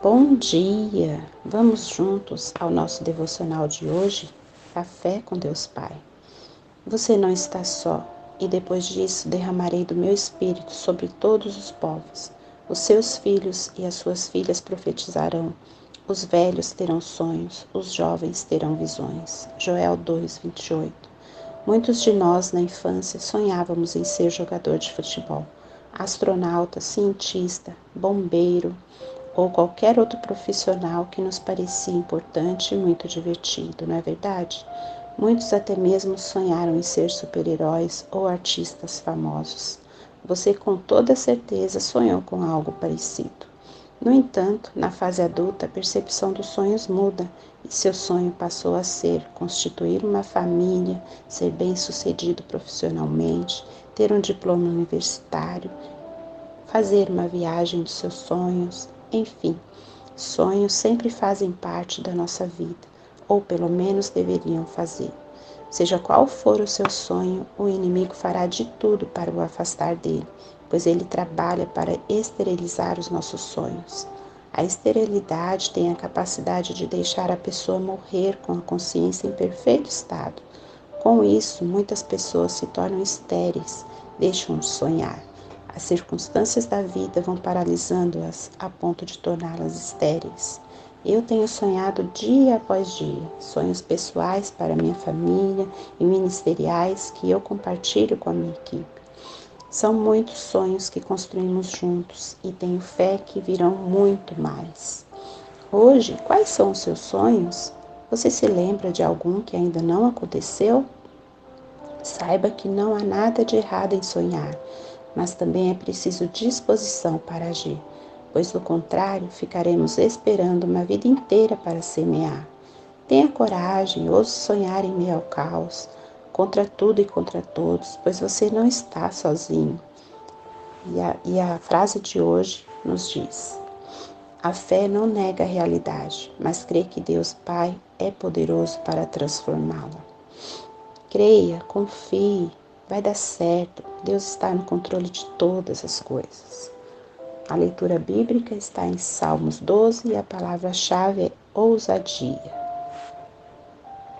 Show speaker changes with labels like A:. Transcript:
A: Bom dia! Vamos juntos ao nosso devocional de hoje, Café com Deus Pai. Você não está só, e depois disso derramarei do meu espírito sobre todos os povos. Os seus filhos e as suas filhas profetizarão, os velhos terão sonhos, os jovens terão visões. Joel 2, 28. Muitos de nós na infância sonhávamos em ser jogador de futebol, astronauta, cientista, bombeiro, ou qualquer outro profissional que nos parecia importante e muito divertido, não é verdade? Muitos até mesmo sonharam em ser super-heróis ou artistas famosos. Você com toda certeza sonhou com algo parecido. No entanto, na fase adulta, a percepção dos sonhos muda e seu sonho passou a ser constituir uma família, ser bem-sucedido profissionalmente, ter um diploma universitário, fazer uma viagem dos seus sonhos, enfim, sonhos sempre fazem parte da nossa vida, ou pelo menos deveriam fazer. Seja qual for o seu sonho, o inimigo fará de tudo para o afastar dele, pois ele trabalha para esterilizar os nossos sonhos. A esterilidade tem a capacidade de deixar a pessoa morrer com a consciência em perfeito estado. Com isso, muitas pessoas se tornam estéreis, deixam de sonhar. As circunstâncias da vida vão paralisando-as a ponto de torná-las estéreis. Eu tenho sonhado dia após dia, sonhos pessoais para minha família e ministeriais que eu compartilho com a minha equipe. São muitos sonhos que construímos juntos e tenho fé que virão muito mais. Hoje, quais são os seus sonhos? Você se lembra de algum que ainda não aconteceu? Saiba que não há nada de errado em sonhar mas também é preciso disposição para agir, pois do contrário ficaremos esperando uma vida inteira para semear. Tenha coragem, ouse sonhar em meio ao caos, contra tudo e contra todos, pois você não está sozinho. E a, e a frase de hoje nos diz: A fé não nega a realidade, mas crê que Deus Pai é poderoso para transformá-la. Creia, confie, Vai dar certo. Deus está no controle de todas as coisas. A leitura bíblica está em Salmos 12 e a palavra-chave é ousadia.